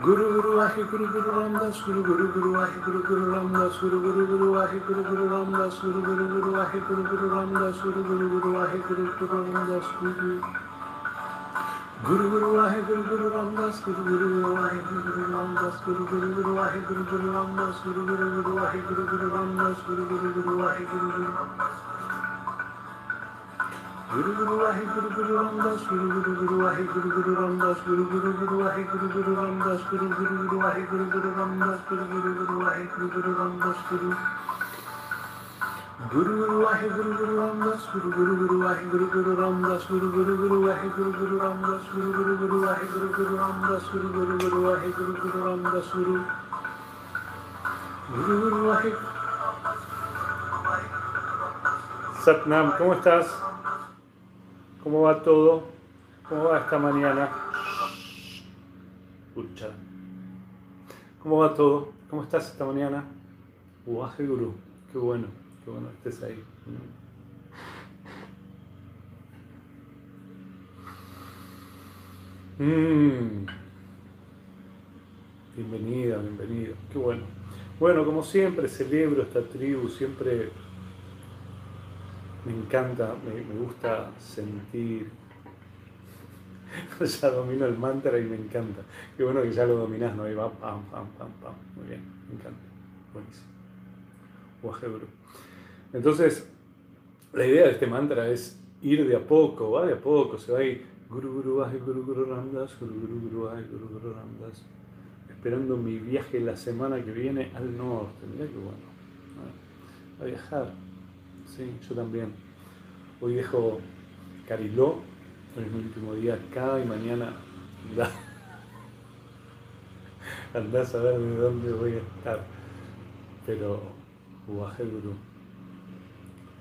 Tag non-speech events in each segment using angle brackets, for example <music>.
Guru Guru Ahi Guru Guru Ramdas Guru Guru Guru Ahi Guru Guru Ramdas Guru Guru Guru Ahi Guru Guru Ramdas Guru Guru Guru Ahi Guru Guru Ramdas Guru Guru Guru Ahi Guru Guru Ramdas Guru Guru Guru Ahi Guru Guru Ramdas Guru Guru Guru Ahi Guru Guru Ramdas Guru Guru Guru Ahi Guru Guru Ramdas Guru Guru Guru Ahi Guru Guru Ramdas Guru Guru Guru Ahi Guru Guru Guru Guru Ahi Guru Guru Ramdas Guru Guru Guru Ahi Guru Guru Ramdas Guru Guru Guru Ahi Guru Guru Ramdas Guru Guru Guru Ahi Guru Guru Ramdas Guru Guru Guru Ahi Guru Guru Ramdas Guru Guru Guru Ahi Guru Guru Ramdas Guru Guru Guru Ahi Guru Guru Ramdas Guru Guru Guru Ahi Guru Guru Ramdas Guru Guru Guru Ahi Guru Guru Ramdas Guru Guru Guru Ahi Guru Guru Ramdas Guru Guru Guru Ahi Satnam, ¿cómo estás? ¿Cómo va todo? ¿Cómo va esta mañana? Escucha. ¿Cómo va todo? ¿Cómo estás esta mañana? Uaje Guru, qué bueno, qué bueno que estés ahí. Mm. Bienvenida, bienvenido, qué bueno. Bueno, como siempre celebro esta tribu, siempre me encanta, me, gusta sentir. <laughs> ya domino el mantra y me encanta. Qué bueno que ya lo dominás, ¿no? Ahí va, pam, pam, pam, pam. Muy bien, me encanta. Buenísimo. Guajebro. Entonces, la idea de este mantra es ir de a poco, va de a poco, se va a ir Guru Guru Guru Guru Ramdas, Guru Guru Guru Guru Guru esperando mi viaje la semana que viene al norte. Mirá qué bueno. A viajar Sí, yo también. Hoy dejo Cariló, es mi último día acá y mañana andás <laughs> a ver de dónde voy a estar. Pero, Uaje Guru.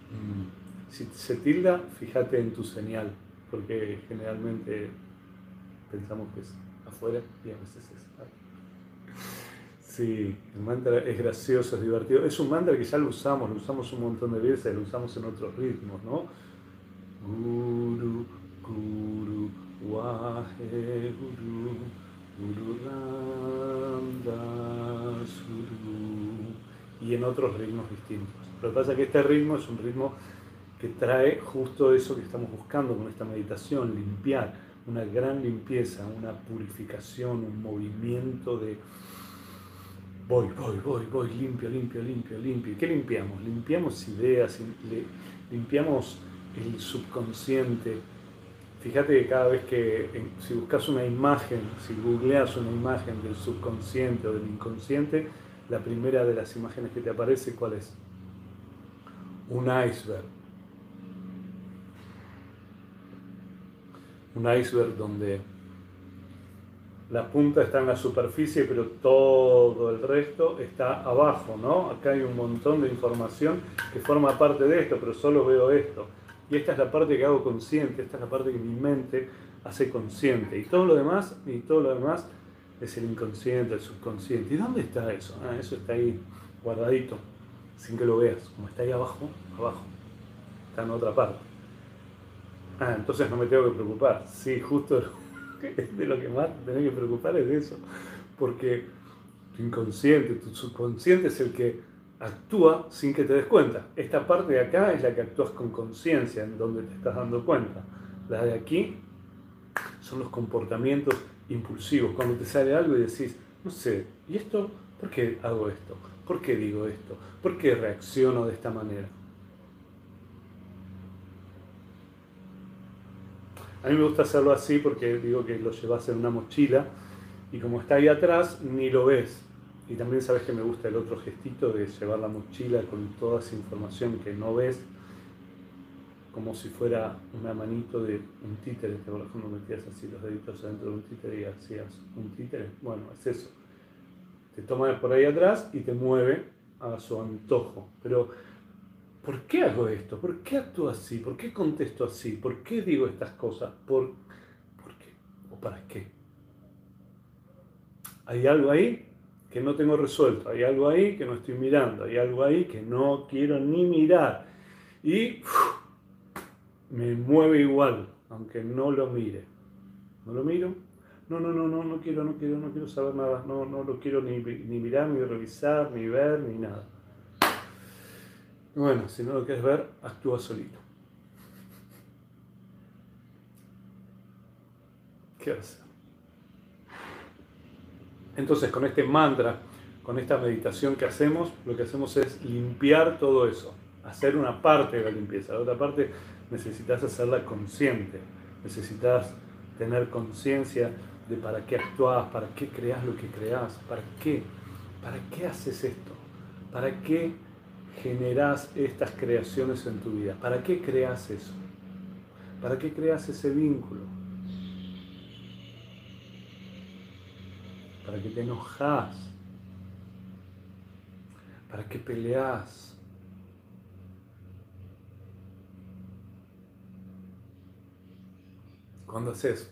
Mm, si se tilda, fíjate en tu señal, porque generalmente pensamos que es afuera y a veces es Sí, el mantra es gracioso, es divertido. Es un mantra que ya lo usamos, lo usamos un montón de veces, lo usamos en otros ritmos, ¿no? Guru, Guru, Wahe Guru, Guru Ramdas Guru. Y en otros ritmos distintos. Lo que pasa es que este ritmo es un ritmo que trae justo eso que estamos buscando con esta meditación, limpiar, una gran limpieza, una purificación, un movimiento de voy, voy, voy, voy, limpio, limpio, limpio, limpio. ¿Qué limpiamos? Limpiamos ideas, limpiamos el subconsciente. Fíjate que cada vez que, si buscas una imagen, si googleas una imagen del subconsciente o del inconsciente, la primera de las imágenes que te aparece, ¿cuál es? Un iceberg. Un iceberg donde la punta está en la superficie, pero todo el resto está abajo, ¿no? Acá hay un montón de información que forma parte de esto, pero solo veo esto. Y esta es la parte que hago consciente, esta es la parte que mi mente hace consciente. Y todo lo demás, y todo lo demás es el inconsciente, el subconsciente. ¿Y dónde está eso? Ah, eso está ahí guardadito, sin que lo veas. Como está ahí abajo, abajo. Está en otra parte. Ah, entonces no me tengo que preocupar. Sí, justo <laughs> de lo que más te tenés que preocupar es de eso. Porque tu inconsciente, tu subconsciente es el que actúa sin que te des cuenta. Esta parte de acá es la que actúas con conciencia, en donde te estás dando cuenta. La de aquí son los comportamientos impulsivos. Cuando te sale algo y decís, no sé, ¿y esto? ¿Por qué hago esto? ¿Por qué digo esto? ¿Por qué reacciono de esta manera? A mí me gusta hacerlo así porque digo que lo llevas en una mochila y como está ahí atrás ni lo ves. Y también sabes que me gusta el otro gestito de llevar la mochila con toda esa información que no ves, como si fuera una manito de un títere. ¿Te acuerdas cuando metías así los deditos adentro de un títere y hacías un títere? Bueno, es eso. Te toma por ahí atrás y te mueve a su antojo. Pero ¿por qué hago esto? ¿Por qué actúo así? ¿Por qué contesto así? ¿Por qué digo estas cosas? ¿Por, ¿Por qué? ¿O para qué? Hay algo ahí que no tengo resuelto, hay algo ahí que no estoy mirando, hay algo ahí que no quiero ni mirar. Y me mueve igual, aunque no lo mire. No lo miro, no, no, no, no, no quiero, no quiero, no quiero saber nada, no, no lo quiero ni, ni mirar, ni revisar, ni ver, ni nada. Bueno, si no lo quieres ver, actúa solito. ¿Qué hacer? Entonces, con este mantra, con esta meditación que hacemos, lo que hacemos es limpiar todo eso, hacer una parte de la limpieza. La otra parte necesitas hacerla consciente, necesitas tener conciencia de para qué actúas, para qué creas lo que creas, para qué, para qué haces esto, para qué generas estas creaciones en tu vida, para qué creas eso, para qué creas ese vínculo, para qué te enojas, para qué peleas. Cuando haces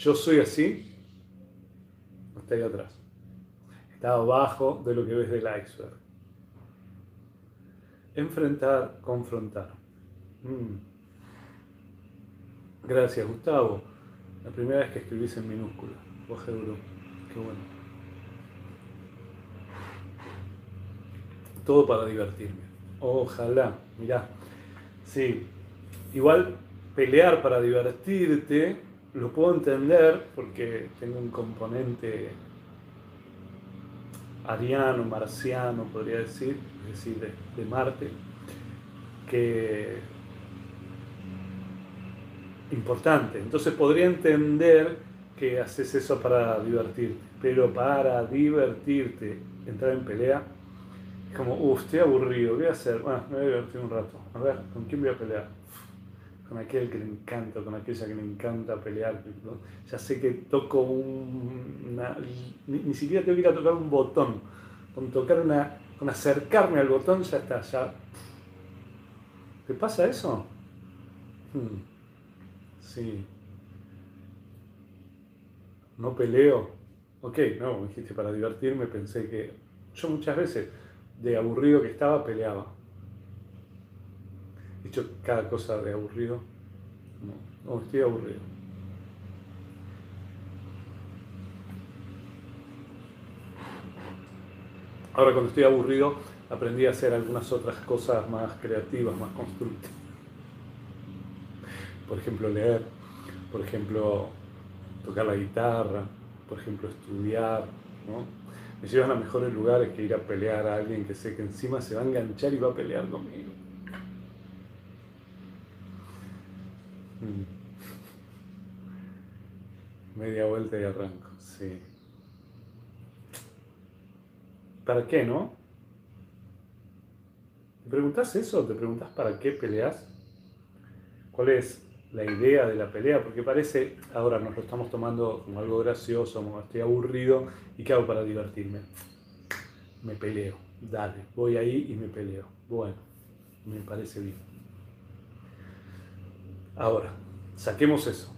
yo soy así, está ahí atrás. Está abajo de lo que ves del iceberg. Enfrentar, confrontar. Mm. Gracias, Gustavo. La primera vez que escribís en minúscula. Qué bueno. Todo para divertirme. Ojalá. Mirá. Sí. Igual pelear para divertirte lo puedo entender porque tengo un componente ariano, marciano, podría decir, es decir, de, Marte, que importante. Entonces podría entender que haces eso para divertirte, pero para divertirte, entrar en pelea, es como, uff, estoy aburrido, ¿qué voy a hacer? Bueno, me voy a divertir un rato. A ver, ¿con quién voy a pelear? Con aquel que le encanta, con aquella que le encanta pelear. Ya sé que toco una. Ni, siquiera tengo que ir a tocar un botón. Con tocar una. con acercarme al botón ya está, ya. ¿Te pasa eso? Hmm. Sí. No peleo. Ok, no, dijiste para divertirme, pensé que. Yo muchas veces, de aburrido que estaba, peleaba hecho cada cosa de aburrido. No, no estoy aburrido. Ahora cuando estoy aburrido aprendí a hacer algunas otras cosas más creativas, más constructivas. Por ejemplo, leer, por ejemplo, tocar la guitarra, por ejemplo, estudiar. ¿no? Me llevan a mejores lugares que ir a pelear a alguien que sé que encima se va a enganchar y va a pelear conmigo. Mm. Media vuelta y arranco, sí. ¿Para qué, no? ¿Te preguntas eso? ¿Te preguntas para qué peleas? ¿Cuál es la idea de la pelea? Porque parece, ahora nos lo estamos tomando como algo gracioso, como estoy aburrido, ¿y qué hago para divertirme? Me peleo, dale, voy ahí y me peleo. Bueno, me parece bien. Ahora, saquemos eso.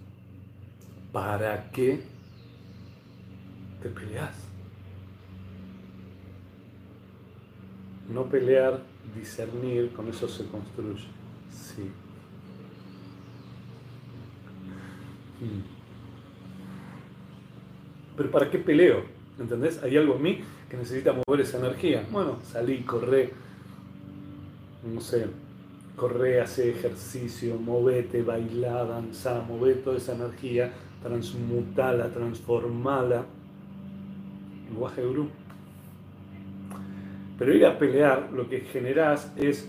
¿Para qué te peleas? No pelear, discernir, con eso se construye. Sí. Mm. Pero ¿para qué peleo? ¿Entendés? Hay algo en mí que necesita mover esa energía. Bueno, salí, corré, no sé, corre, hace ejercicio, movete, baila, danza, move toda esa energía, transmutala, transformala. Lenguaje gurú. Pero ir a pelear lo que generás es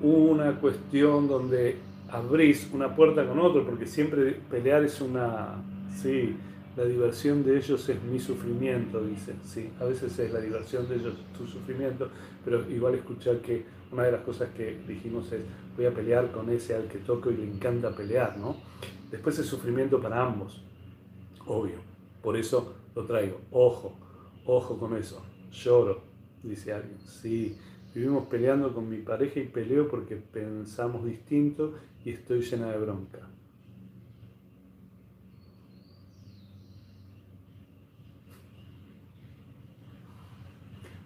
una cuestión donde abrís una puerta con otro, porque siempre pelear es una. Sí, la diversión de ellos es mi sufrimiento, dicen. Sí, a veces es la diversión de ellos tu sufrimiento, pero igual escuchar que una de las cosas que dijimos es, voy a pelear con ese al que toco y le encanta pelear, ¿no? Después es sufrimiento para ambos, obvio. Por eso lo traigo. Ojo, ojo con eso. Lloro, dice alguien. Sí, vivimos peleando con mi pareja y peleo porque pensamos distinto y estoy llena de bronca.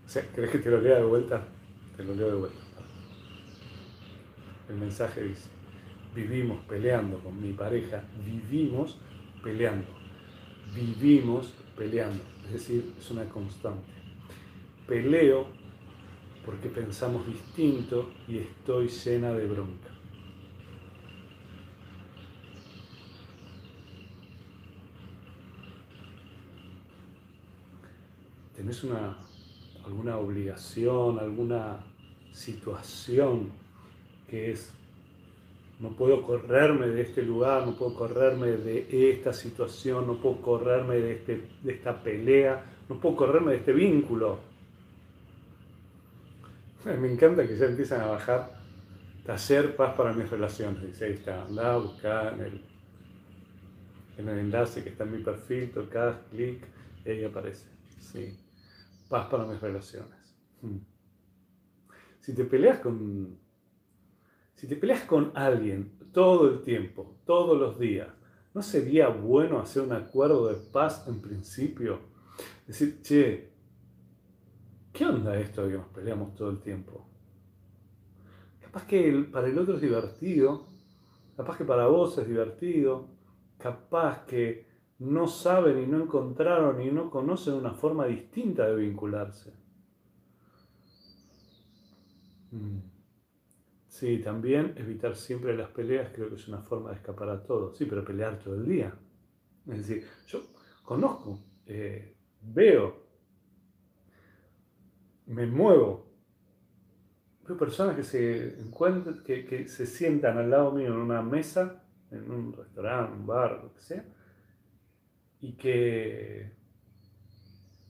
O sea, ¿crees que te lo lea de vuelta? Te lo leo de vuelta. El mensaje dice, vivimos peleando con mi pareja, vivimos peleando. Vivimos peleando, es decir, es una constante. Peleo porque pensamos distinto y estoy llena de bronca. ¿Tenés una, alguna obligación, alguna situación que es, no puedo correrme de este lugar, no puedo correrme de esta situación, no puedo correrme de, este, de esta pelea, no puedo correrme de este vínculo? <laughs> Me encanta que ya empiezan a bajar taller paz para mis relaciones. Dice, ahí está, anda a buscar en el, en el enlace que está en mi perfil, tocas, clic, y ahí aparece. Sí, paz para mis relaciones. Hmm. Si te peleas con. Si te peleas con alguien todo el tiempo, todos los días, ¿no sería bueno hacer un acuerdo de paz en principio? Decir, che, ¿qué onda esto de que nos peleamos todo el tiempo? Capaz que para el otro es divertido, capaz que para vos es divertido, capaz que no saben y no encontraron y no conocen una forma distinta de vincularse. Mm. Sí, también evitar siempre las peleas creo que es una forma de escapar a todo. Sí, pero pelear todo el día. Es decir, yo conozco, eh, veo me muevo. Veo personas que se encuentran, que, se sientan al lado mío en una mesa, en un restaurante, un bar, lo que sea, y que.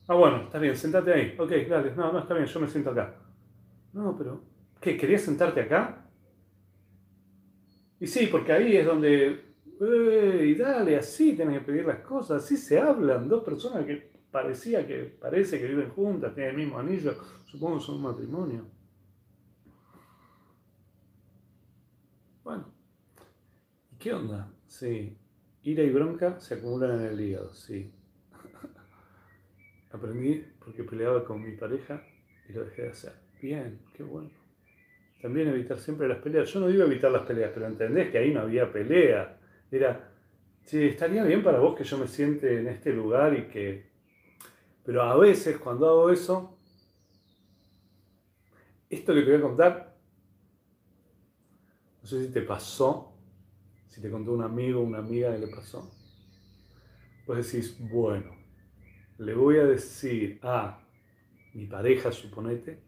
Ah, bueno, está bien, sentate ahí. Ok, dale, no, no, está bien, yo me siento acá. No, pero. ¿Qué? ¿Querías sentarte acá? Y sí, porque ahí es donde. Y dale, así tienen que pedir las cosas, así se hablan dos personas que parecía que, parece que viven juntas, tienen el mismo anillo, supongo son un matrimonio. Bueno, ¿y qué onda? Sí, ira y bronca se acumulan en el hígado, sí. <laughs> Aprendí porque peleaba con mi pareja y lo dejé de hacer. Bien, qué bueno. También evitar siempre las peleas. Yo no digo evitar las peleas, pero entendés que ahí no había pelea. Era, sí, estaría bien para vos que yo me siente en este lugar y que pero a veces cuando hago eso, esto que te voy a contar, no sé si te pasó, si te contó un amigo o una amiga que le pasó. Pues decís, bueno, le voy a decir a mi pareja, suponete,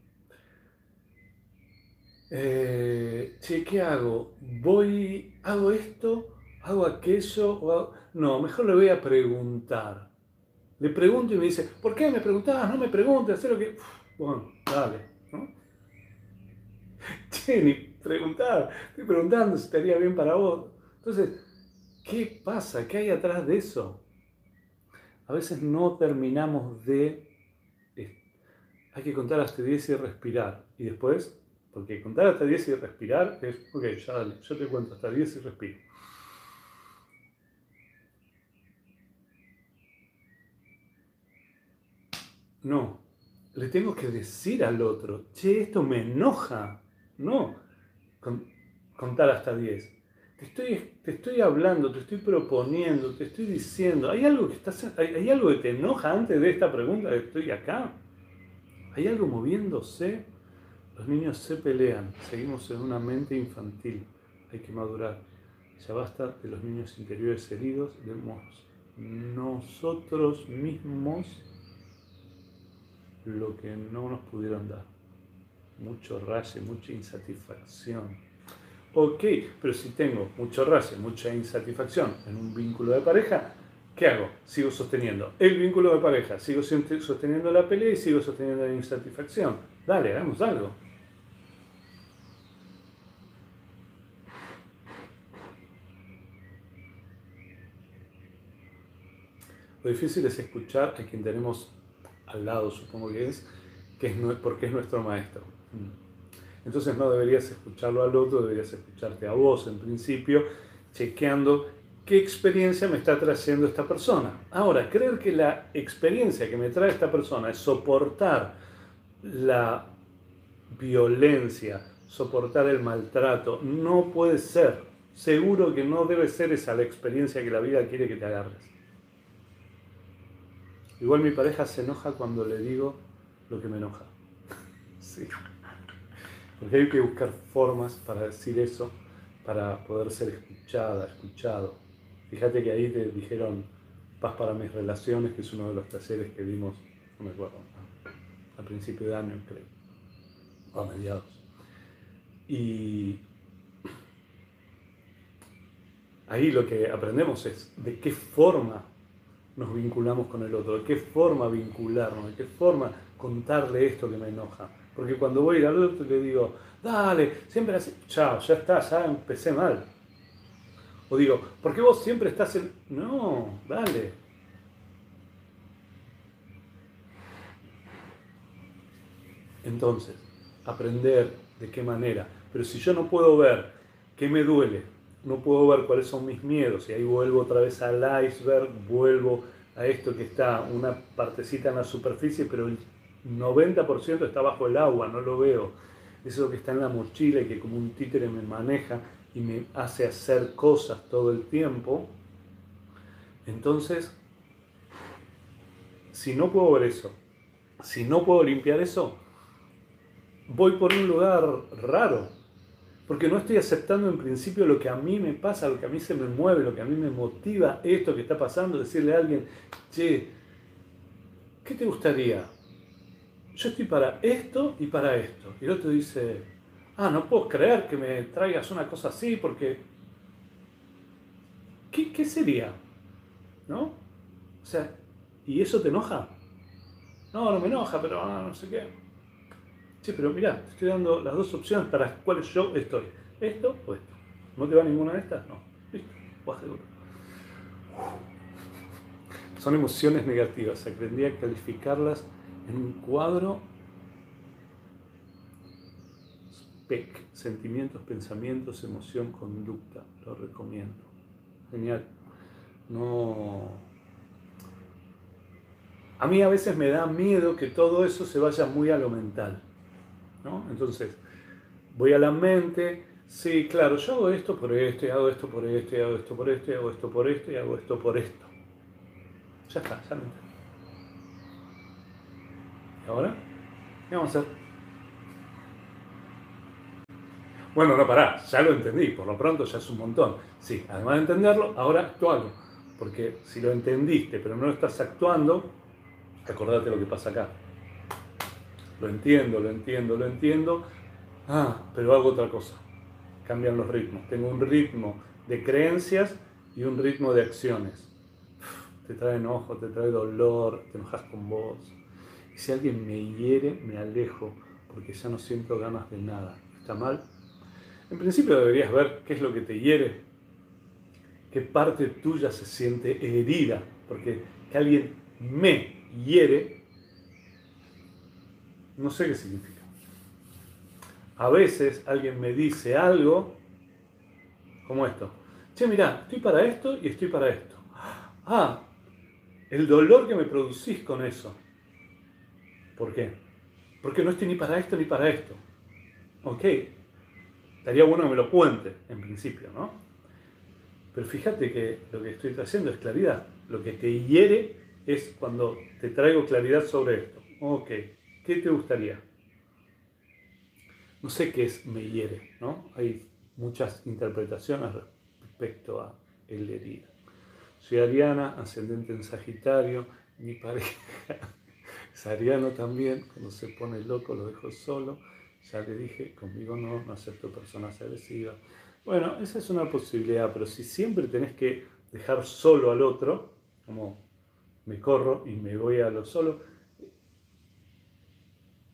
eh, che, ¿qué hago? ¿Voy, hago esto? ¿Hago aquello? No, mejor le voy a preguntar. Le pregunto y me dice, ¿por qué me preguntabas? No me preguntes, hacer lo que... bueno, dale, ¿no? <laughs> Che, ni preguntar, estoy preguntando si estaría bien para vos. Entonces, ¿qué pasa? ¿Qué hay atrás de eso? A veces no terminamos de... Hay que contar hasta 10 y respirar. Y después, porque contar hasta 10 y respirar es, ok, ya dale, yo te cuento hasta 10 y respiro. No, le tengo que decir al otro, che, esto me enoja. No, contar hasta 10. Te estoy, te estoy hablando, te estoy proponiendo, te estoy diciendo, ¿hay algo, que estás, hay, algo que te enoja antes de esta pregunta de estoy acá? ¿Hay algo moviéndose? Los niños se pelean, seguimos en una mente infantil, hay que madurar. Ya basta de los niños interiores heridos, debemos nosotros mismos lo que no nos pudieron dar. Mucho raye, mucha insatisfacción. Ok, pero si tengo mucho raye, mucha insatisfacción en un vínculo de pareja, ¿qué hago? Sigo sosteniendo el vínculo de pareja, sigo sosteniendo la pelea y sigo sosteniendo la insatisfacción. Dale, hagamos algo. Lo difícil es escuchar a quien tenemos al lado, supongo que es, que es porque es nuestro maestro. Mm. Entonces no deberías escucharlo al otro, deberías escucharte a vos en principio, chequeando qué experiencia me está trayendo esta persona. Ahora, creer que la experiencia que me trae esta persona es soportar la violencia, soportar el maltrato, no puede ser. seguro que no debe ser esa la experiencia que la vida quiere que te agarres. Igual mi pareja se enoja cuando le digo lo que me enoja. <laughs> sí. Porque hay que buscar formas para decir eso, para poder ser escuchada, escuchado. Fíjate que ahí te dijeron paz para mis relaciones, que es uno de los talleres que vimos, no me acuerdo, a principio de año creo, o a mediados. Y ahí lo que aprendemos es de qué forma nos vinculamos con el otro, de qué forma vincularnos, de qué forma contarle esto que me enoja. Porque cuando voy al otro le digo, dale, siempre así, chao, ya está, ya empecé mal. O digo, ¿por qué vos siempre estás en... No, dale. Entonces, aprender de qué manera. Pero si yo no puedo ver qué me duele, no puedo ver cuáles son mis miedos, y ahí vuelvo otra vez al iceberg, vuelvo a esto que está una partecita en la superficie, pero el 90% está bajo el agua, no lo veo. Eso que está en la mochila y que como un títere me maneja y me hace hacer cosas todo el tiempo. Entonces, si no puedo ver eso, si no puedo limpiar eso, voy por un lugar raro, porque no estoy aceptando en principio lo que a mí me pasa, lo que a mí se me mueve, lo que a mí me motiva esto que está pasando, decirle a alguien, che, ¿qué te gustaría? Yo estoy para esto y para esto. Y el otro dice, ah, no puedo creer que me traigas una cosa así porque... ¿Qué, sería? ¿No? O sea, ¿y eso te enoja? No, no me enoja, pero ah, no sé qué. Sí, pero mira, te estoy dando las dos opciones para las cuales yo estoy. Esto o esto. ¿No te va ninguna de estas? No. Listo, vas seguro. Son emociones negativas. Aprendí a calificarlas en un cuadro. SPEC. Sentimientos, pensamientos, emoción, conducta. Lo recomiendo. Genial. No. A mí a veces me da miedo que todo eso se vaya muy a lo mental. Entonces, voy a la mente, sí, claro, yo hago esto por esto, y hago esto por esto, y hago esto por esto, y hago esto por esto, y hago esto por esto. Ya está, ya lo entendí. ¿Y ahora? ¿Qué vamos a hacer? Bueno, no, pará, ya lo entendí, por lo pronto ya es un montón. Sí, además de entenderlo, ahora actualo. Porque si lo entendiste pero no lo estás actuando, acordate lo que pasa acá. Lo entiendo, lo entiendo, lo entiendo. Ah, pero hago otra cosa. Cambian los ritmos. Tengo un ritmo de creencias y un ritmo de acciones. Te trae enojo, te trae dolor, te enojas con vos. Y si alguien me hiere, me alejo, porque ya no siento ganas de nada. ¿Está mal? En principio deberías ver qué es lo que te hiere, qué parte tuya se siente herida, porque que alguien me hiere no sé qué significa. A veces alguien me dice algo como esto. Che, mira, estoy para esto y estoy para esto. Ah, el dolor que me producís con eso. ¿Por qué? Porque no estoy ni para esto ni para esto. Ok, estaría bueno que me lo cuente en principio, ¿no? Pero fíjate que lo que estoy haciendo es claridad. Lo que te hiere es cuando te traigo claridad sobre esto. Ok, ¿Qué te gustaría? No sé qué es me hiere, ¿no? Hay muchas interpretaciones respecto a el herir. Soy Ariana, ascendente en Sagitario, mi pareja <laughs> es Ariano también, cuando se pone loco lo dejo solo, ya le dije, conmigo no, no acepto personas agresivas. Bueno, esa es una posibilidad, pero si siempre tenés que dejar solo al otro, como me corro y me voy a lo solo,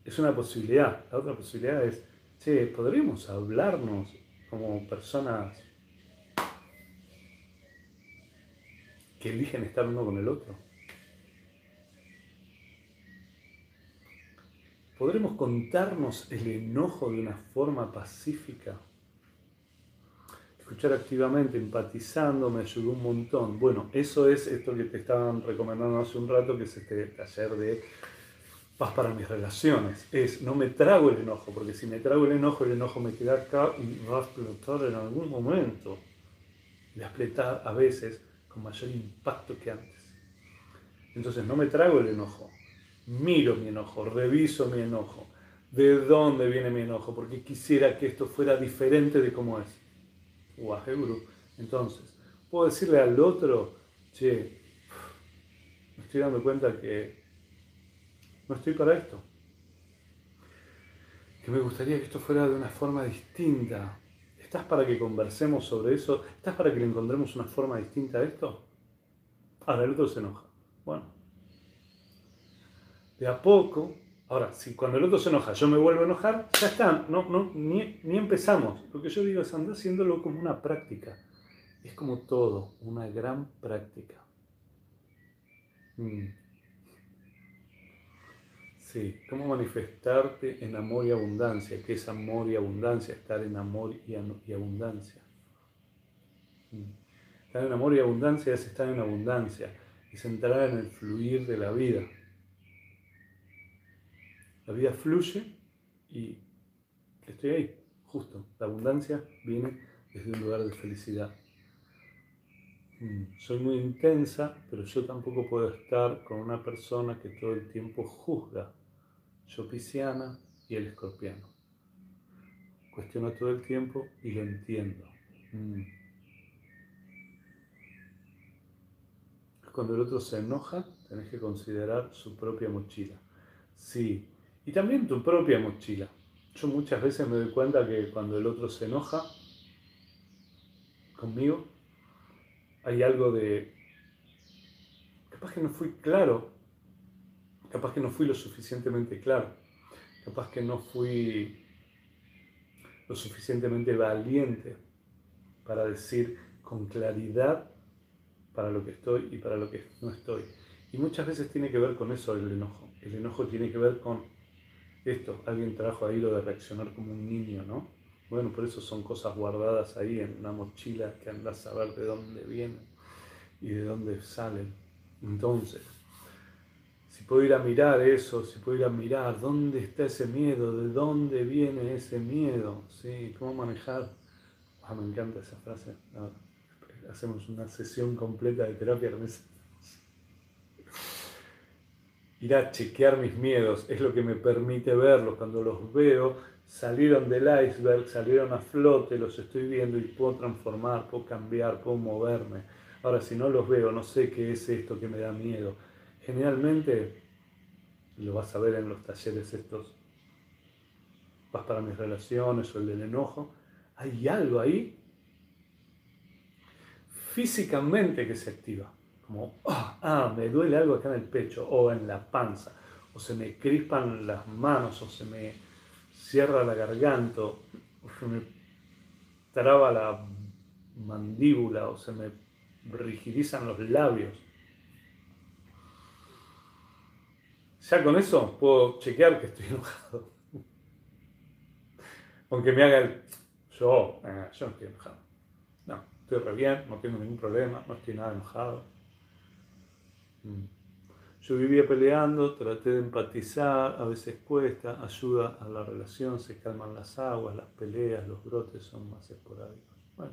es una posibilidad. La otra posibilidad es, che, ¿podríamos hablarnos como personas que eligen estar uno con el otro? ¿Podremos contarnos el enojo de una forma pacífica? Escuchar activamente, empatizando, me ayudó un montón. Bueno, eso es esto que te estaban recomendando hace un rato, que es este taller de paz para mis relaciones. Es, no me trago el enojo, porque si me trago el enojo, el enojo me queda acá y va a explotar en algún momento. y la explota a veces con mayor impacto que antes. Entonces no me trago el enojo, miro mi enojo, reviso mi enojo, de dónde viene mi enojo, porque quisiera que esto fuera diferente de cómo es. Entonces, puedo decirle al otro, che, me estoy dando cuenta que no estoy para esto. Que me gustaría que esto fuera de una forma distinta. ¿Estás para que conversemos sobre eso? ¿Estás para que le encontremos una forma distinta a esto? Ahora el otro se enoja. Bueno, de a poco, ahora, si cuando el otro se enoja yo me vuelvo a enojar, ya está, no, no, ni, empezamos. Lo que yo digo es andar haciéndolo como una práctica. Es como todo, una gran práctica. Mm. Sí, cómo manifestarte en amor y abundancia, que es amor y abundancia, estar en amor y, abundancia. Mm. Estar en amor y abundancia es estar en abundancia, es entrar en el fluir de la vida. La vida fluye y estoy ahí, justo. La abundancia viene desde un lugar de felicidad. Mm, soy muy intensa, pero yo tampoco puedo estar con una persona que todo el tiempo juzga. Yo pisciana y el escorpiano. Cuestiono todo el tiempo y lo entiendo. Mm. Cuando el otro se enoja, tenés que considerar su propia mochila. Sí, y también tu propia mochila. Yo muchas veces me doy cuenta que cuando el otro se enoja conmigo, hay algo de, capaz que no fui claro, capaz que no fui lo suficientemente claro, capaz que no fui lo suficientemente valiente para decir con claridad para lo que estoy y para lo que no estoy. Y muchas veces tiene que ver con eso el enojo. El enojo tiene que ver con esto. Alguien trajo ahí lo de reaccionar como un niño, ¿no? Bueno, por eso son cosas guardadas ahí en una mochila que andas a ver de dónde vienen y de dónde salen. Entonces, si puedo ir a mirar eso, si puedo ir a mirar dónde está ese miedo, de dónde viene ese miedo. ¿Cómo manejar? Ah, me encanta esa frase. hacemos una sesión completa de terapia. Ir a chequear mis miedos es lo que me permite verlos. Cuando los veo, salieron del iceberg, salieron a flote, los estoy viendo y puedo transformar, puedo cambiar, puedo moverme. Ahora, si no los veo, no sé qué es esto que me da miedo. Generalmente, lo vas a ver en los talleres estos, vas para mis relaciones o el del enojo, hay algo ahí físicamente que se activa. Como, ah, ah, me duele algo acá en el pecho o en la panza, o se me crispan las manos, o se me cierra la garganta, o se me traba la mandíbula, o se me rigidizan los labios. Ya con eso puedo chequear que estoy <laughs> enojado. Aunque me haga el... Yo, eh, yo no estoy enojado. No, estoy re bien, no tengo ningún problema, no estoy nada enojado. Mm. Yo vivía peleando, traté de empatizar, a veces cuesta, ayuda a la relación, se calman las aguas, las peleas, los brotes son más esporádicos. Bueno,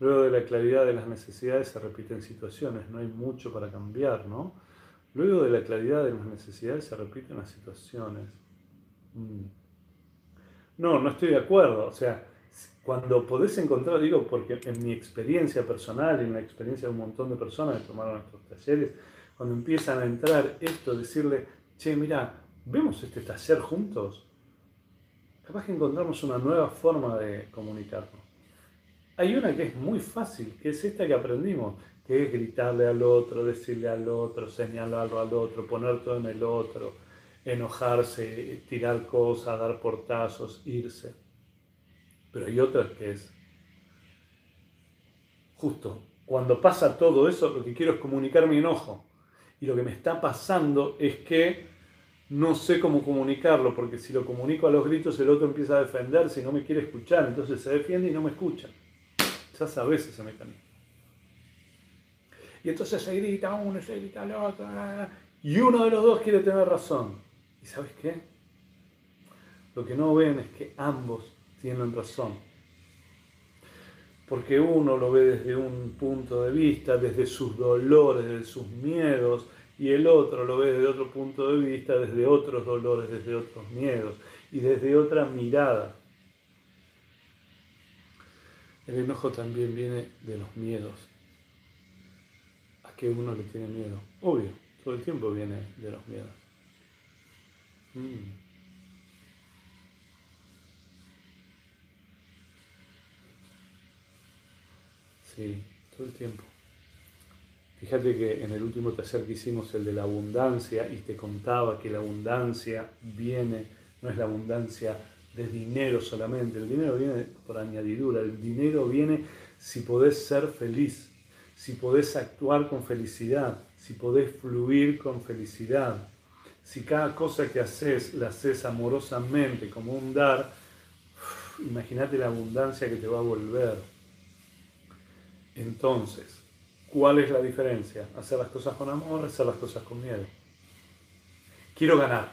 luego de la claridad de las necesidades se repiten situaciones, no hay mucho para cambiar, ¿no? Luego de la claridad de las necesidades se repiten las situaciones. Mm. No, no estoy de acuerdo. O sea, cuando podés encontrar, digo, porque en mi experiencia personal y en la experiencia de un montón de personas que tomaron estos talleres, cuando empiezan a entrar esto, decirle, che, mira, ¿vemos este taller juntos? Capaz que encontramos una nueva forma de comunicarnos. Hay una que es muy fácil, que es esta que aprendimos, que es gritarle al otro, decirle al otro, señalarlo al otro, poner todo en el otro, enojarse, tirar cosas, dar portazos, irse. Pero hay otra que es justo, cuando pasa todo eso, lo que quiero es comunicar mi enojo. Y lo que me está pasando es que no sé cómo comunicarlo, porque si lo comunico a los gritos, el otro empieza a defenderse y no me quiere escuchar, entonces se defiende y no me escucha. Ya sabes ese mecanismo. Y entonces se grita uno, se grita el otro, y uno de los dos quiere tener razón. ¿Y sabes qué? Lo que no ven es que ambos tienen razón. Porque uno lo ve desde un punto de vista, desde sus dolores, desde sus miedos, y el otro lo ve desde otro punto de vista, desde otros dolores, desde otros miedos y desde otra mirada. El enojo también viene de los miedos. ¿A qué uno le tiene miedo? Obvio, todo el tiempo viene de los miedos. Mm. Sí, todo el tiempo. Fíjate que en el último taller que hicimos, el de la abundancia, y te contaba que la abundancia viene, no es la abundancia de dinero solamente, el dinero viene por añadidura, el dinero viene si podés ser feliz, si podés actuar con felicidad, si podés fluir con felicidad, si cada cosa que haces la haces amorosamente como un dar, imagínate la abundancia que te va a volver. Entonces, ¿cuál es la diferencia? Hacer las cosas con amor, hacer las cosas con miedo. Quiero ganar.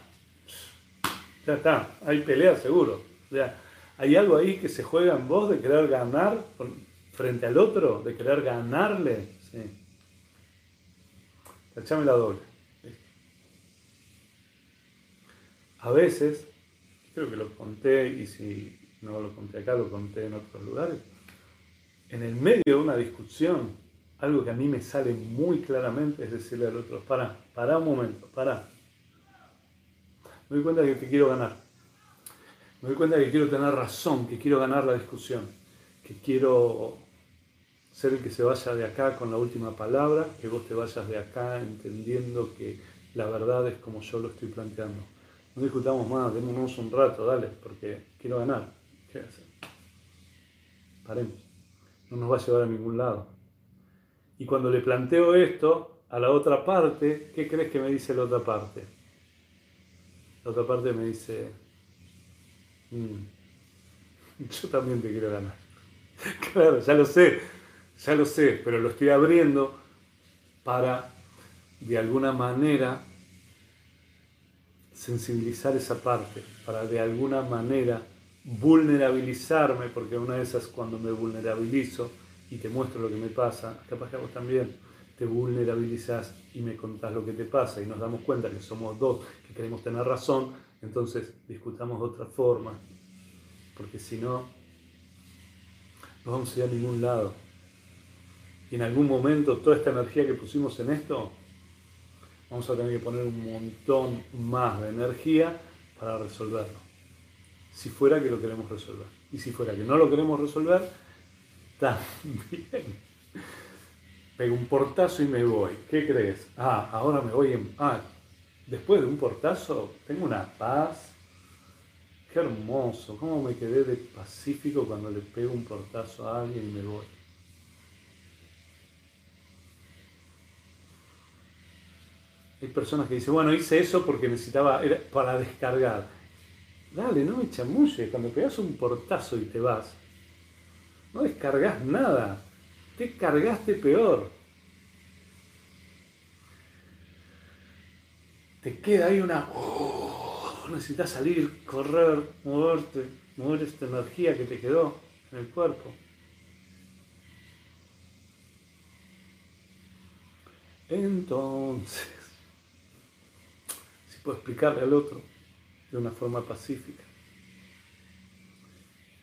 Ya está, hay pelea seguro. O sea, hay algo ahí que se juega en vos de querer ganar frente al otro, de querer ganarle. Sí. Echame la doble. A veces, creo que lo conté y si no lo conté acá, lo conté en otros lugares en el medio de una discusión, algo que a mí me sale muy claramente es decirle al otro, para, para un momento, para. Me doy cuenta que te quiero ganar. Me doy cuenta que quiero tener razón, que quiero ganar la discusión, que quiero ser el que se vaya de acá con la última palabra, que vos te vayas de acá entendiendo que la verdad es como yo lo estoy planteando. No discutamos más, démonos un rato, dale, porque quiero ganar. ¿Qué hacer? Paremos no nos va a llevar a ningún lado. Y cuando le planteo esto a la otra parte, ¿qué crees que me dice la otra parte? La otra parte me dice, mm, <laughs> yo también te quiero ganar. <laughs> claro, ya lo sé, ya lo sé, pero lo estoy abriendo para, de alguna manera, sensibilizar esa parte, para de alguna manera vulnerabilizarme, porque una de esas cuando me vulnerabilizo y te muestro lo que me pasa, capaz que vos también te vulnerabilizas y me contás lo que te pasa y nos damos cuenta que somos dos, que queremos tener razón, entonces discutamos de otra forma, porque si no, no vamos a ir a ningún lado. Y en algún momento toda esta energía que pusimos en esto, vamos a tener que poner un montón más de energía para resolverlo si fuera que lo queremos resolver. Y si fuera que no lo queremos resolver, también. Pego un portazo y me voy. ¿Qué crees? Ah, ahora me voy en... Ah, después de un portazo tengo una paz. Qué hermoso. ¿Cómo me quedé de pacífico cuando le pego un portazo a alguien y me voy? Hay personas que dicen, bueno, hice eso porque necesitaba, era para descargar. Dale, no me chamulles. Cuando pegas un portazo y te vas, no descargas nada. Te cargaste peor. Te queda ahí una. Oh, necesitas salir, correr, moverte, mover esta energía que te quedó en el cuerpo. Entonces, <laughs> si puedo explicarle al otro de una forma pacífica.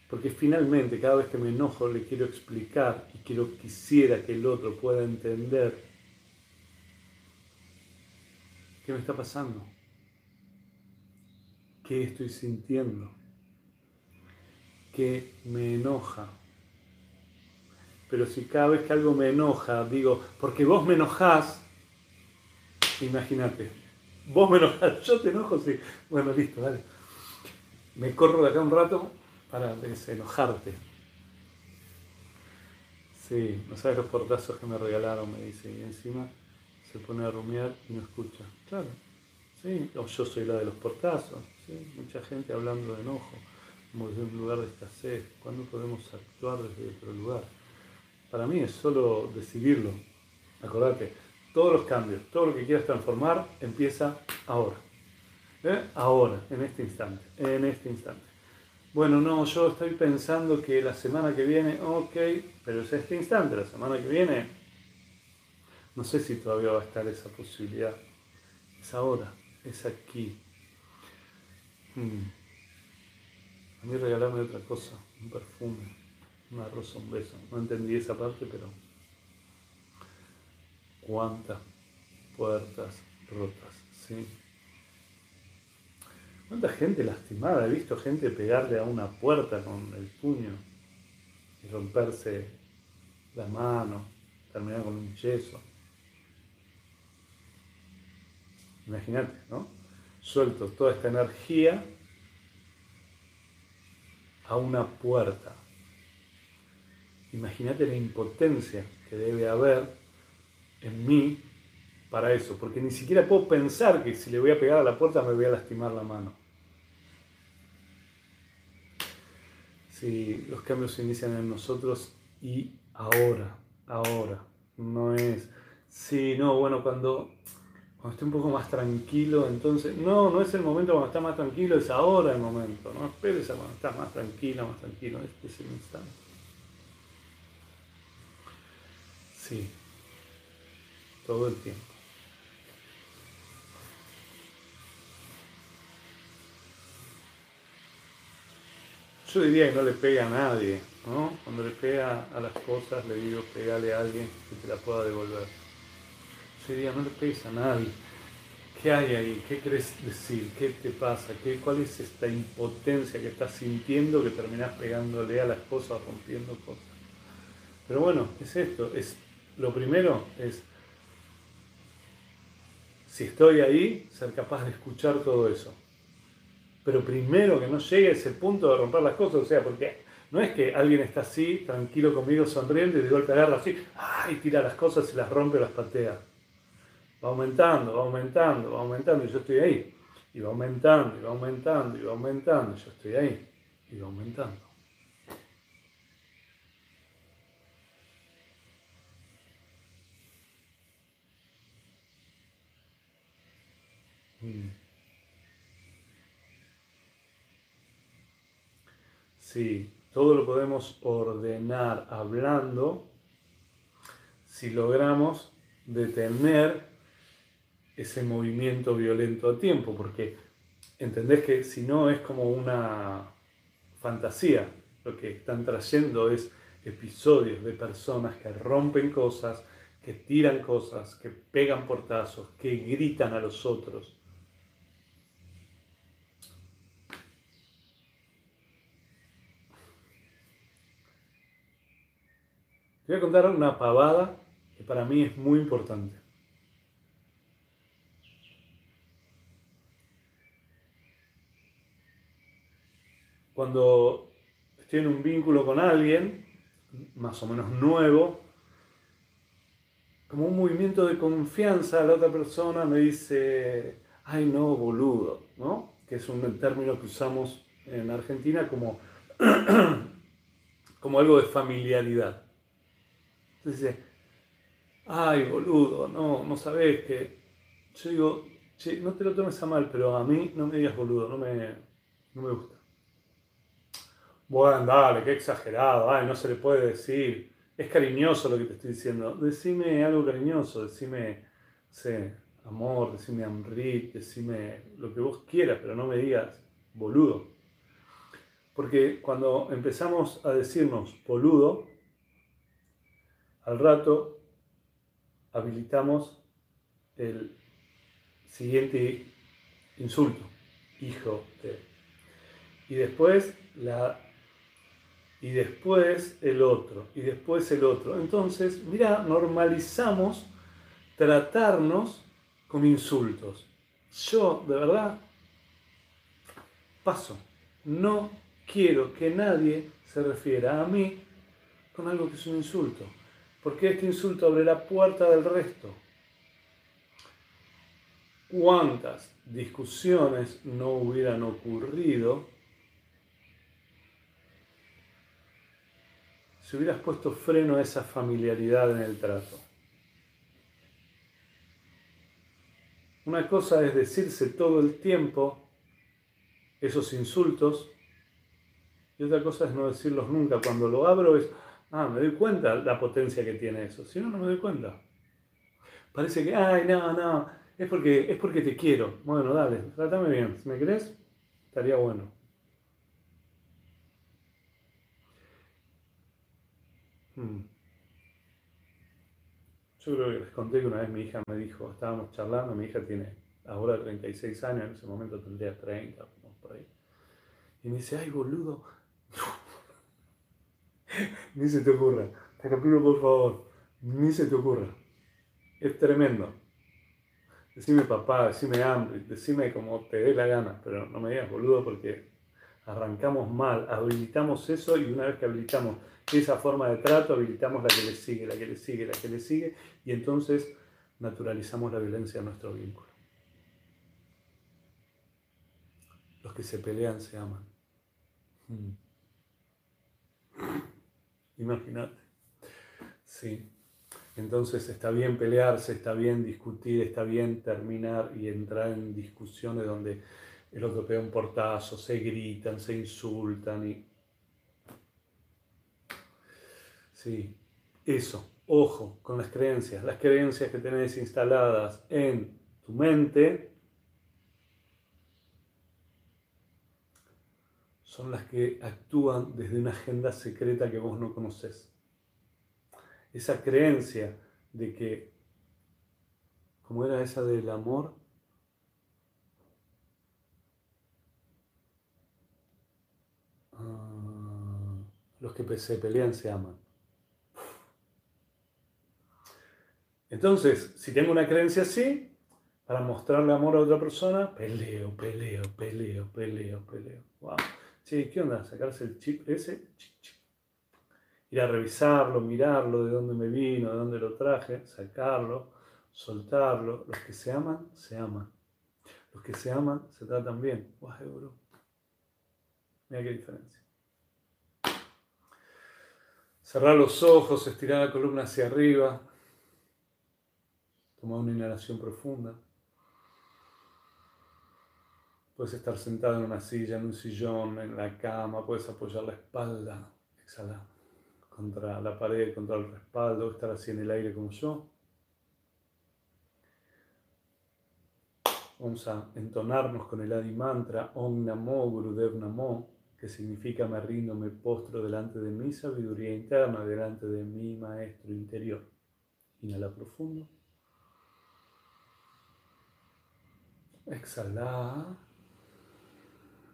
Porque finalmente cada vez que me enojo le quiero explicar y quiero quisiera que el otro pueda entender qué me está pasando, qué estoy sintiendo, qué me enoja. Pero si cada vez que algo me enoja digo, porque vos me enojás, imagínate, Vos me enojas, <laughs> yo te enojo, sí. Bueno, listo, dale. Me corro de acá un rato para desenojarte. Sí, no sabes los portazos que me regalaron, me dice. Y encima se pone a rumiar y no escucha. Claro, sí. O yo soy la de los portazos. ¿sí? Mucha gente hablando de enojo, como desde un lugar de escasez. ¿Cuándo podemos actuar desde otro lugar? Para mí es solo decidirlo. Acordate, todos los cambios, todo lo que quieras transformar, empieza ahora. ¿Eh? Ahora, en este instante, en este instante. bueno, no, yo estoy pensando que la semana que viene, ok, pero es este instante, la semana que viene, no sé si todavía va a estar esa posibilidad. Es ahora, es aquí. Hmm. A mí regalarme otra cosa, un perfume, una rosa, un beso. No entendí esa parte, pero cuántas puertas rotas, ¿sí? ¿Cuánta gente lastimada? He visto gente pegarle a una puerta con el puño y romperse la mano, terminar con un yeso. Imagínate, ¿no? Suelto toda esta energía a una puerta. Imagínate la impotencia que debe haber en mí para eso, porque ni siquiera puedo pensar que si le voy a pegar a la puerta me voy a lastimar la mano. Si los cambios se inician en nosotros y ahora, ahora, no es, sí, no, bueno, cuando, cuando esté un poco más tranquilo, entonces, no, no es el momento cuando está más tranquilo, es ahora el momento, no esperes a cuando estás más tranquilo, más tranquilo, este es el instante. Sí, todo el tiempo. Yo diría que no le pega a nadie, ¿no? Cuando le pega a las cosas, le digo, pegale a alguien que te la pueda devolver. Yo diría, no le pegues a nadie. ¿Qué hay ahí? ¿Qué querés decir? ¿Qué te pasa? ¿Qué, ¿Cuál es esta impotencia que estás sintiendo que terminás pegándole a las cosas, rompiendo cosas? Pero bueno, es esto. Es, lo primero es, si estoy ahí, ser capaz de escuchar todo eso pero primero que no llegue a ese punto de romper las cosas, o sea, porque no es que alguien está así, tranquilo conmigo, sonriendo y de golpe agarra así, ¡ay! tira las cosas y las rompe, las patea. Va aumentando, va aumentando, va aumentando y yo estoy ahí. Y va aumentando, y va aumentando, y va aumentando, y yo estoy ahí. Y va aumentando. Sí, todo lo podemos ordenar hablando si logramos detener ese movimiento violento a tiempo, porque entendés que si no es como una fantasía, lo que están trayendo es episodios de personas que rompen cosas, que tiran cosas, que pegan portazos, que gritan a los otros, voy a contar una pavada que para mí es muy importante. Cuando estoy en un vínculo con alguien, más o menos nuevo, como un movimiento de confianza, la otra persona me dice, ay no, boludo, ¿no? Que es un término que usamos en Argentina como, <clears throat> como algo de familiaridad. Entonces dice, ay boludo, no, no sabes que. Yo digo, che, no te lo tomes a mal, pero a mí no me digas boludo, no me, no me gusta. Bueno, dale, qué exagerado, ay, no se le puede decir. Es cariñoso lo que te estoy diciendo. Decime algo cariñoso, decime, sé, amor, decime amrit, decime lo que vos quieras, pero no me digas boludo. Porque cuando empezamos a decirnos boludo, al rato habilitamos el siguiente insulto, hijo de. Y después la y después el otro, y después el otro. Entonces, mira, normalizamos tratarnos con insultos. Yo, de verdad, paso. No quiero que nadie se refiera a mí con algo que es un insulto porque este insulto abre la puerta del resto. ¿Cuántas discusiones no hubieran ocurrido si hubieras puesto freno a esa familiaridad en el trato? Una cosa es decirse todo el tiempo esos insultos Y otra cosa es no decirlos nunca. Cuando lo abro es, ah, me doy cuenta la potencia que tiene eso. Si no, no me doy cuenta. Parece que, ay, no, no, es porque, es porque te quiero. Bueno, dale, trátame bien. Si me querés, estaría bueno. Hmm. Yo creo que les conté que una vez mi hija me dijo, estábamos charlando, mi hija tiene ahora 36 años, en ese momento tendría 30, por ahí. Y me dice, ay boludo, ni se te ocurra, te pido por favor, ni se te ocurra. Es tremendo. Decime papá, decime hambre, decime como te dé la gana, pero no me digas boludo porque arrancamos mal, habilitamos eso y una vez que habilitamos esa forma de trato, habilitamos la que le sigue, la que le sigue, la que le sigue, y entonces naturalizamos la violencia en nuestro vínculo. Los que se pelean se aman. Imagínate. Sí. Entonces está bien pelearse, está bien discutir, está bien terminar y entrar en discusiones donde el otro pega un portazo, se gritan, se insultan y Sí, eso, ojo con las creencias. Las creencias que tenés instaladas en tu mente son las que actúan desde una agenda secreta que vos no conoces. Esa creencia de que, como era esa del amor, ah, los que se pelean se aman. Entonces, si tengo una creencia así, para mostrarle amor a otra persona, peleo, peleo, peleo, peleo, peleo. Wow. Sí, ¿qué onda? Sacarse el chip ese, ir a revisarlo, mirarlo, de dónde me vino, de dónde lo traje, sacarlo, soltarlo. Los que se aman, se aman. Los que se aman, se tratan bien. Wow, bro. Mira qué diferencia. Cerrar los ojos, estirar la columna hacia arriba, Toma una inhalación profunda. Puedes estar sentado en una silla, en un sillón, en la cama, puedes apoyar la espalda, exhala contra la pared, contra el respaldo, estar así en el aire como yo. Vamos a entonarnos con el Adi Mantra Om Namo Gurudev que significa me rindo, me postro delante de mi sabiduría interna, delante de mi maestro interior. Inhala profundo. Exhala.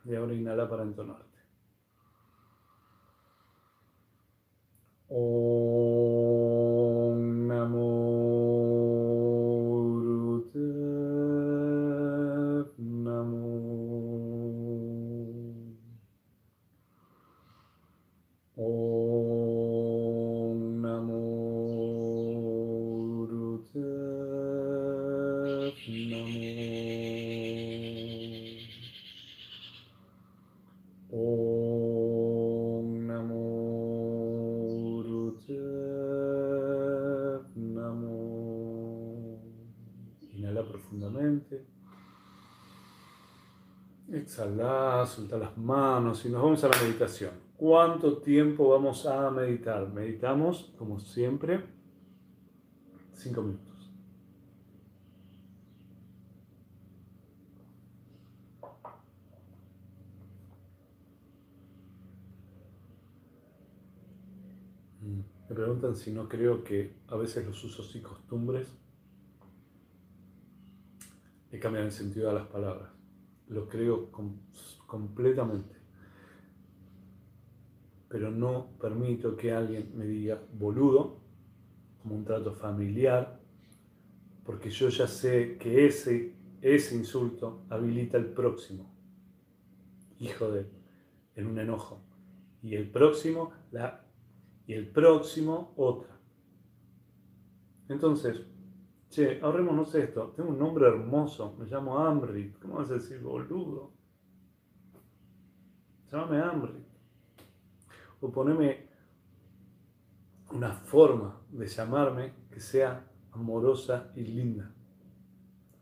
Y ahora inhala para entonarte. Exhala, suelta las manos y nos vamos a la meditación. ¿Cuánto tiempo vamos a meditar? Meditamos, como siempre, cinco minutos. Me preguntan si no creo que a veces los usos y costumbres le cambian el sentido a las palabras lo creo completamente. Pero no permito que alguien me diga boludo, como un trato familiar, porque yo ya sé que ese, ese insulto habilita el próximo. Hijo de, en un enojo. Y el próximo, la, y el próximo, otra. Entonces, Che, ahorrémonos esto. Tengo un nombre hermoso. Me llamo Amrit. ¿Cómo vas a decir boludo? Llámame Amrit. O poneme una forma de llamarme que sea amorosa y linda.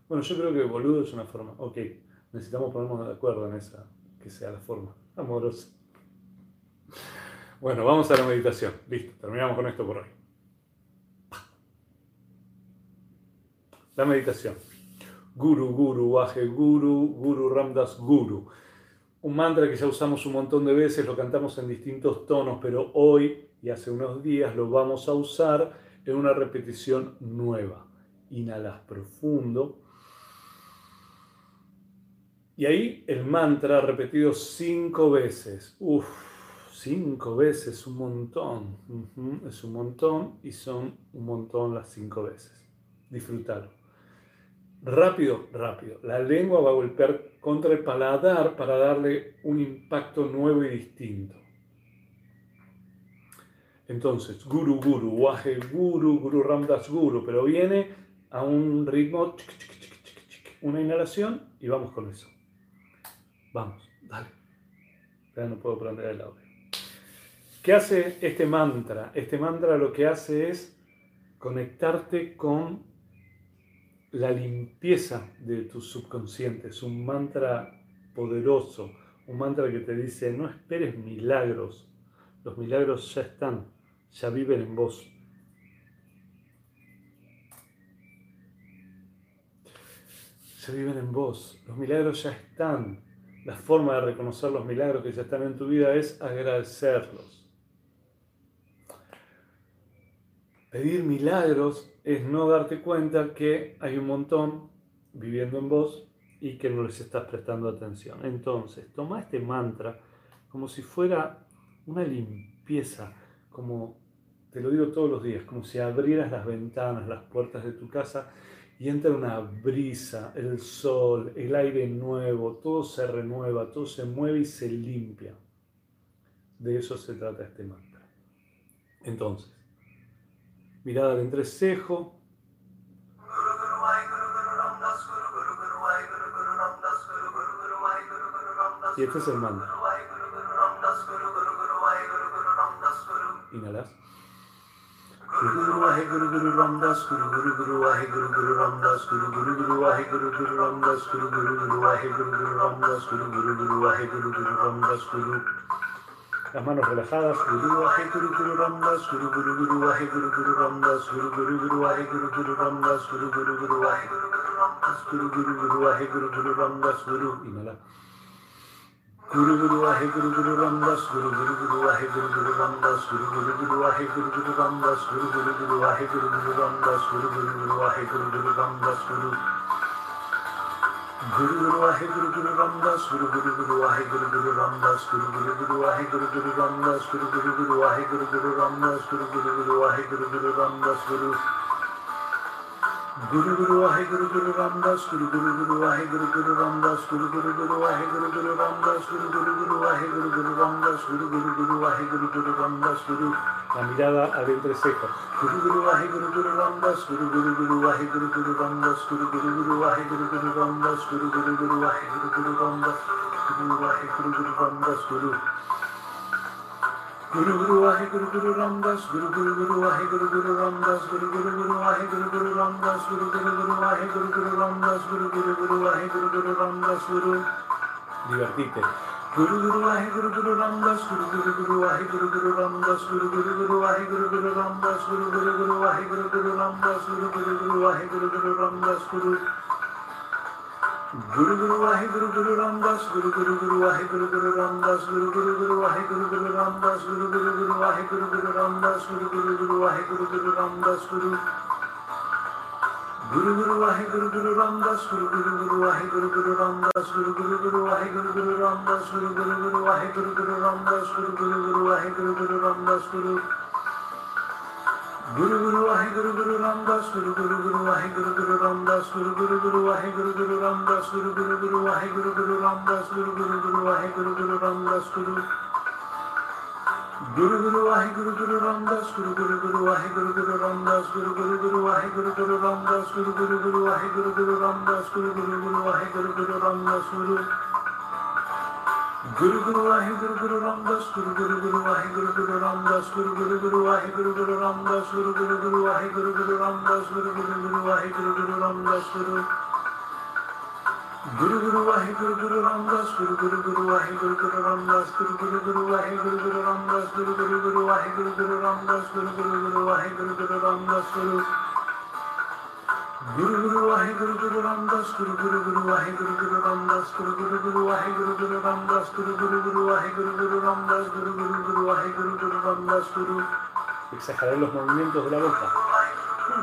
Bueno, yo creo que boludo es una forma. Ok, necesitamos ponernos de acuerdo en esa, que sea la forma amorosa. Bueno, vamos a la meditación. Listo, terminamos con esto por hoy. La meditación. Guru, Guru, Baje, Guru, Guru Ramdas, Guru. Un mantra que ya usamos un montón de veces, lo cantamos en distintos tonos, pero hoy y hace unos días lo vamos a usar en una repetición nueva. Inhalas profundo. Y ahí el mantra repetido cinco veces. Uf, cinco veces, un montón. es un montón y son un montón las cinco veces. Disfrútalo. Rápido, rápido. La lengua va a golpear contra el paladar para darle un impacto nuevo y distinto. Entonces, guru, guru, waje, guru, guru, ramdas, guru, pero viene a un ritmo, una inhalación y vamos con eso. Vamos, dale. Ya no puedo prender el audio. ¿Qué hace este mantra? Este mantra lo que hace es conectarte con la limpieza de tu subconsciente. Es un mantra poderoso, un mantra que te dice, no esperes milagros, los milagros ya están, ya viven en vos. Ya viven en vos, los milagros ya están. La forma de reconocer los milagros que ya están en tu vida es agradecerlos. Pedir milagros es no darte cuenta que hay un montón viviendo en vos y que no les estás prestando atención. Entonces, toma este mantra como si fuera una limpieza, como te lo digo todos los días, como si abrieras las ventanas, las puertas de tu casa y entra una brisa, el sol, el aire nuevo, todo se renueva, todo se mueve y se limpia. De eso se trata este mantra. Entonces, mirada al entrecejo. Y este es el mantra. Inhalas. Las manos relajadas, Guru Vahe Guru Guru Ramdas, Guru Guru Guru Vahe Guru Guru Ramdas, Guru Guru Guru Vahe Guru Guru Ramdas, Guru Guru Guru Vahe Guru Guru Ramdas, Guru Guru Guru Vahe Guru Guru Ramdas, Guru Inhala. Guru Guru Vahe Guru Guru Ramdas, Guru Guru Guru Vahe Guru Guru Ramdas, Guru Guru Guru Vahe Guru Guru Ramdas, Guru Guru Guru Vahe Guru Guru Ramdas, Guru Guru Guru Vahe Guru Guru Ramdas, Guru Guru Guru Vahe Guru Guru Ramdas Guru Guru Guru Vahe Guru Guru Ramdas Guru Guru Guru Vahe Guru Guru Ramdas Guru Guru Guru Vahe Guru Guru Ramdas Guru Guru Guru Vahe Guru Guru Ramdas Guru Guru Guru guru Guru Ramdas guru Guru Guru Guru guru Ramdas guru guru Guru Waheguru Guru Ramdas Guru guru guru Waheguru ਗੁਰੂ Ramdas guru Guru guru guru Guru Ramdas Guru la mirada al vientre seco. Guru Guru Vaheguru Guru Ramdas Guru Guru Guru Vaheguru Guru Ramdas Guru Guru Guru Vaheguru Guru Ramdas Guru Guru Guru Vaheguru Guru Ramdas Guru Vaheguru Guru Ramdas Guru Guru Guru Ahi Guru Guru Ram Das Guru Guru Guru Ahi Guru Guru Ram Das Guru Guru Guru Ahi Guru Guru Ram Das Guru Guru Guru Ahi Guru Guru Ram Das Guru Guru Guru Ahi Guru Guru Ram Das Guru Divertite Guru Guru Ahi Guru Guru Ram Das Guru Guru Guru Ahi Guru Guru Ram Das Guru Guru Guru Ahi Guru Guru Ramdas Guru Guru Guru Ahi Guru Guru Ramdas Guru Guru Guru Ahi Guru Guru Ramdas Guru Guru Guru Ahi Guru Guru Ramdas Guru Guru Vahe Guru Guru Ramdas Guru Guru Guru Vahe Guru Guru Ramdas Guru Guru Guru Vahe Guru Guru Ramdas Guru Guru Guru Vahe Guru Guru Ramdas Guru Guru Guru Vahe Guru Guru Ramdas Guru Guru Guru Vahe Guru Guru Ramdas Guru Guru Guru Vahe Guru Guru Ramdas Guru Guru Guru Vahe Guru Guru Ramdas Guru Guru Guru Vahe Guru Guru Ramdas Guru Guru Guru Vahe Guru Ramdas Guru Guru Guru Vahe Guru Ramdas Guru Guru Guru Vahe Guru Ramdas Guru Guru Guru Vahe Guru Ramdas Guru Guru Guru Vahe Guru Ramdas Guru Guru Guru Vahe Guru Ramdas Guru Guru Guru Vahe Guru Ramdas Guru Guru Guru Vahe Guru Ramdas Guru Guru Guru Vahe Guru Ramdas Guru Guru Guru Vahe Guru Guru Ramdas Guru Guru Guru Vahe Guru Ramdas Guru Guru Guru Vahe Guru Ramdas Guru. Guru Guru Vahe Guru Ramdas Guru Guru Guru Vahe Guru Guru Ramdas Guru Guru Guru Vahe Guru Guru Ramdas Guru Guru Guru Vahe Guru Guru Ramdas Guru Guru Guru Vahe Guru Guru Ramdas Guru Guru Guru Vahe Guru Ramdas Guru Guru Guru Vahe Guru Ramdas Guru Guru Guru Vahe Guru Guru Ramdas Guru Guru Guru ਵਾਹਿਗੁਰੂ ਗੁਰੂ ਰਾਮਦਾਸ Guru Guru Guru ਵਾਹਿਗੁਰੂ ਗੁਰੂ ਰਾਮਦਾਸ Guru Guru Guru ਵਾਹਿਗੁਰੂ ਗੁਰੂ ਰਾਮਦਾਸ Guru Guru Guru ਵਾਹਿਗੁਰੂ ਗੁਰੂ ਰਾਮਦਾਸ Guru Guru Guru ਵਾਹਿਗੁਰੂ ਗੁਰੂ ਰਾਮਦਾਸ Guru exagerar los movimientos de la boca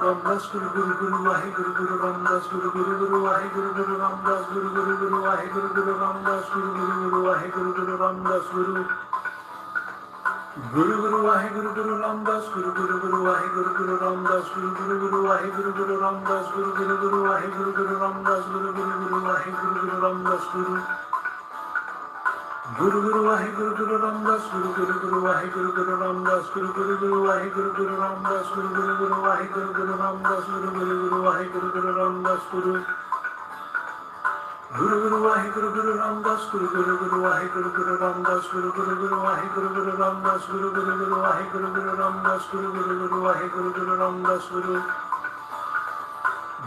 Ramdas Guru Guru Guru ਵਾਹਿਗੁਰੂ ਗੁਰੂ ਰਾਮਦਾਸ Guru Guru Guru ਵਾਹਿਗੁਰੂ ਗੁਰੂ ਰਾਮਦਾਸ Guru Guru Guru ਵਾਹਿਗੁਰੂ ਗੁਰੂ ਰਾਮਦਾਸ Guru Guru Guru ਵਾਹਿਗੁਰੂ ਗੁਰੂ ਰਾਮਦਾਸ Guru Guru Guru Ramdas Guru Guru Guru Vahe Guru Guru Ramdas Guru Guru Guru Vahe Guru Guru Ramdas Guru Guru Guru Vahe Guru Guru Ramdas Guru Guru Guru Vahe Guru Guru Ramdas Guru Guru Guru Vahe Guru Guru Ramdas Guru Guru Guru Vahe Guru Guru Ramdas Guru Guru Guru Vahe Guru Guru Ramdas Guru Guru Guru Vahe Guru Guru Ramdas Guru Guru Guru Vahe Guru Guru Ramdas Guru Guru Guru Vahe Guru Guru Ramdas Guru Guru Guru Vahe Guru Guru Ramdas Guru Guru Guru Vahe Guru Guru Ramdas Guru Guru Guru Vahe Guru Guru Ramdas Guru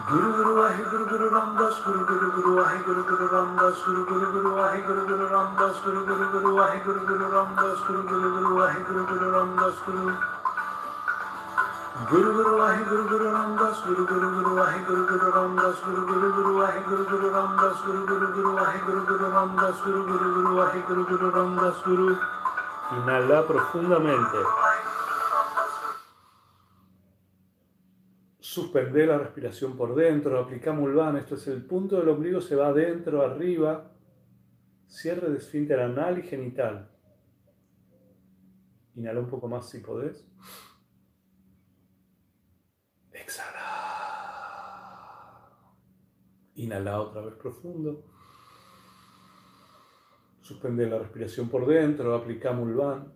Guru Guru Vahe Guru Guru Ramdas Guru Guru Guru Vahe Guru Guru Ramdas Guru Guru Guru Vahe Guru Guru Ramdas Guru Guru Guru Vahe Guru Guru Ramdas Guru Guru Guru Vahe Guru Guru Ramdas Guru Guru गुरु Wahe inhala profundamente. Suspende la respiración por dentro aplicamos mulvana esto es el punto del ombligo se va adentro arriba. Cierre de esfínter anal y genital. Inhala un poco más si podés. Exhala. Inhala otra vez profundo. Suspende la respiración por dentro, aplicamos Mulvan.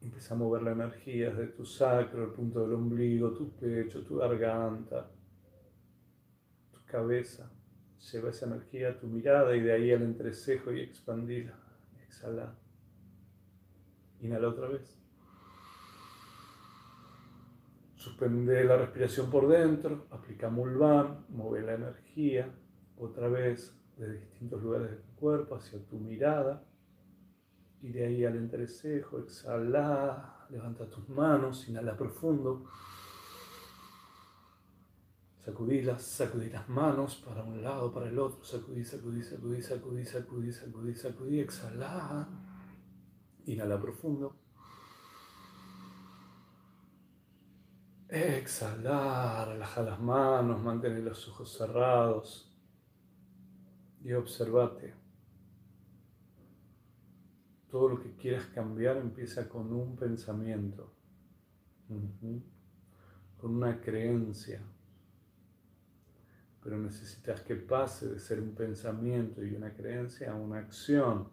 Empieza a mover la energía desde tu sacro, el punto del ombligo, tu pecho, tu garganta, tu cabeza. Lleva esa energía a tu mirada y de ahí al entrecejo y expandila. Exhala. Inhala otra vez. Suspende la respiración por dentro, aplica Mulvan, mueve la energía otra vez de distintos lugares de tu cuerpo hacia tu mirada. Y de ahí al entrecejo, exhala, levanta tus manos, inhala profundo. Sacudí las manos para un lado, para el otro. Sacudí, sacudí, sacudí, sacudí, sacudí, sacudí, sacudí, exhala. Inhala profundo. Exhala, relaja las manos, mantén los ojos cerrados y observate. Todo lo que quieras cambiar empieza con un pensamiento, con una creencia. Pero necesitas que pase de ser un pensamiento y una creencia a una acción.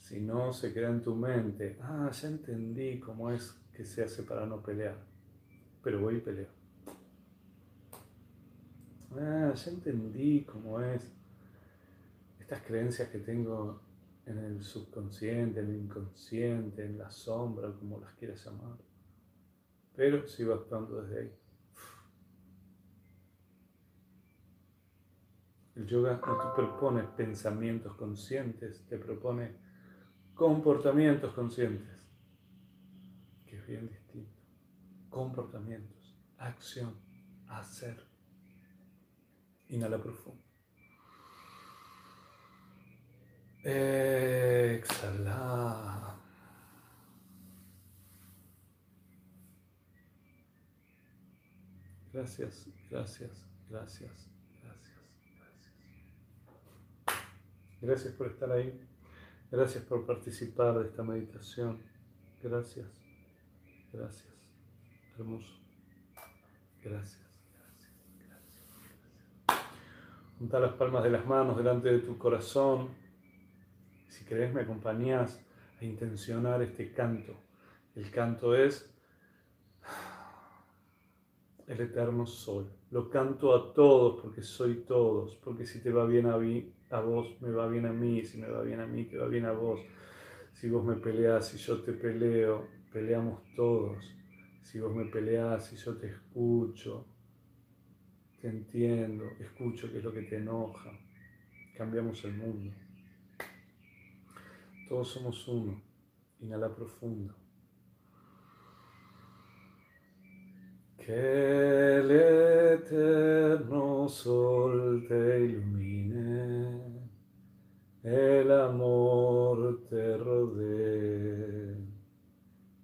Si no, se queda en tu mente, ah, ya entendí cómo es que se hace para no pelear, pero voy y peleo. Ah, ya entendí cómo es estas creencias que tengo en el subconsciente, en el inconsciente, en la sombra, como las quieras llamar. Pero sigo actuando desde ahí. El yoga no te propone pensamientos conscientes, te propone comportamientos conscientes, que es bien. Comportamientos, acción, hacer. Inhala profundo. Exhala. Gracias, gracias, gracias, gracias, gracias. Gracias por estar ahí. Gracias por participar de esta meditación. Gracias, gracias. Hermoso. Gracias, gracias, gracias. Junta las palmas de las manos delante de tu corazón. Si querés me acompañás a intencionar este canto. El canto es el eterno sol. Lo canto a todos porque soy todos, porque si te va bien a, mí, a vos, me va bien a mí, si me va bien a mí, te va bien a vos. Si vos me peleás, si yo te peleo, peleamos todos. Si vos me peleás, si yo te escucho, te entiendo, escucho qué es lo que te enoja, cambiamos el mundo. Todos somos uno, inhala profundo. Que el eterno sol te ilumine, el amor te rodee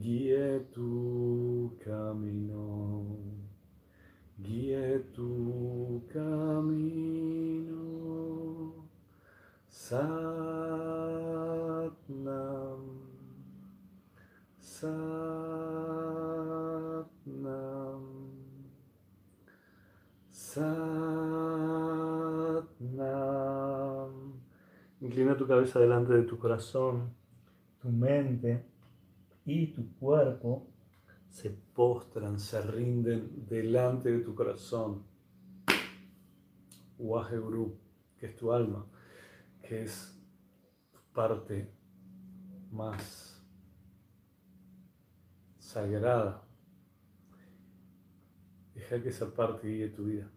guíe tu camino, guíe tu camino. Satnam, Satnam, Satnam. Inclina tu cabeza delante de tu corazón, tu mente y tu cuerpo se postran, se rinden delante de tu corazón. Waheguru, que es tu alma, que es parte más sagrada. Deja que esa parte guíe tu vida.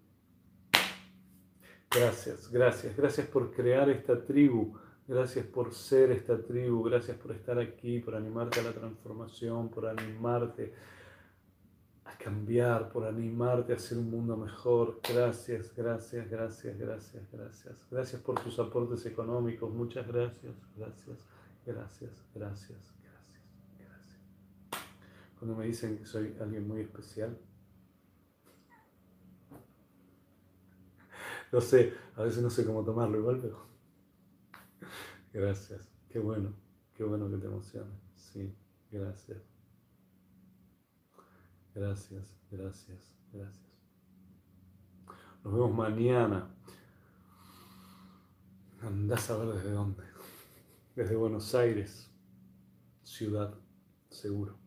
Gracias, gracias, gracias por crear esta tribu Gracias por ser esta tribu, gracias por estar aquí, por animarte a la transformación, por animarte a cambiar, por animarte a hacer un mundo mejor. Gracias, gracias, gracias, gracias, gracias. Gracias por tus aportes económicos. Muchas gracias, gracias, gracias, gracias, gracias, gracias. Cuando me dicen que soy alguien muy especial, <laughs> no sé, a veces no sé cómo tomarlo igual, pero Gracias. Qué bueno. Qué bueno que te emociona. Sí, gracias. Gracias, gracias, gracias. Nos vemos mañana. Andás a ver desde dónde. Desde Buenos Aires, ciudad, seguro.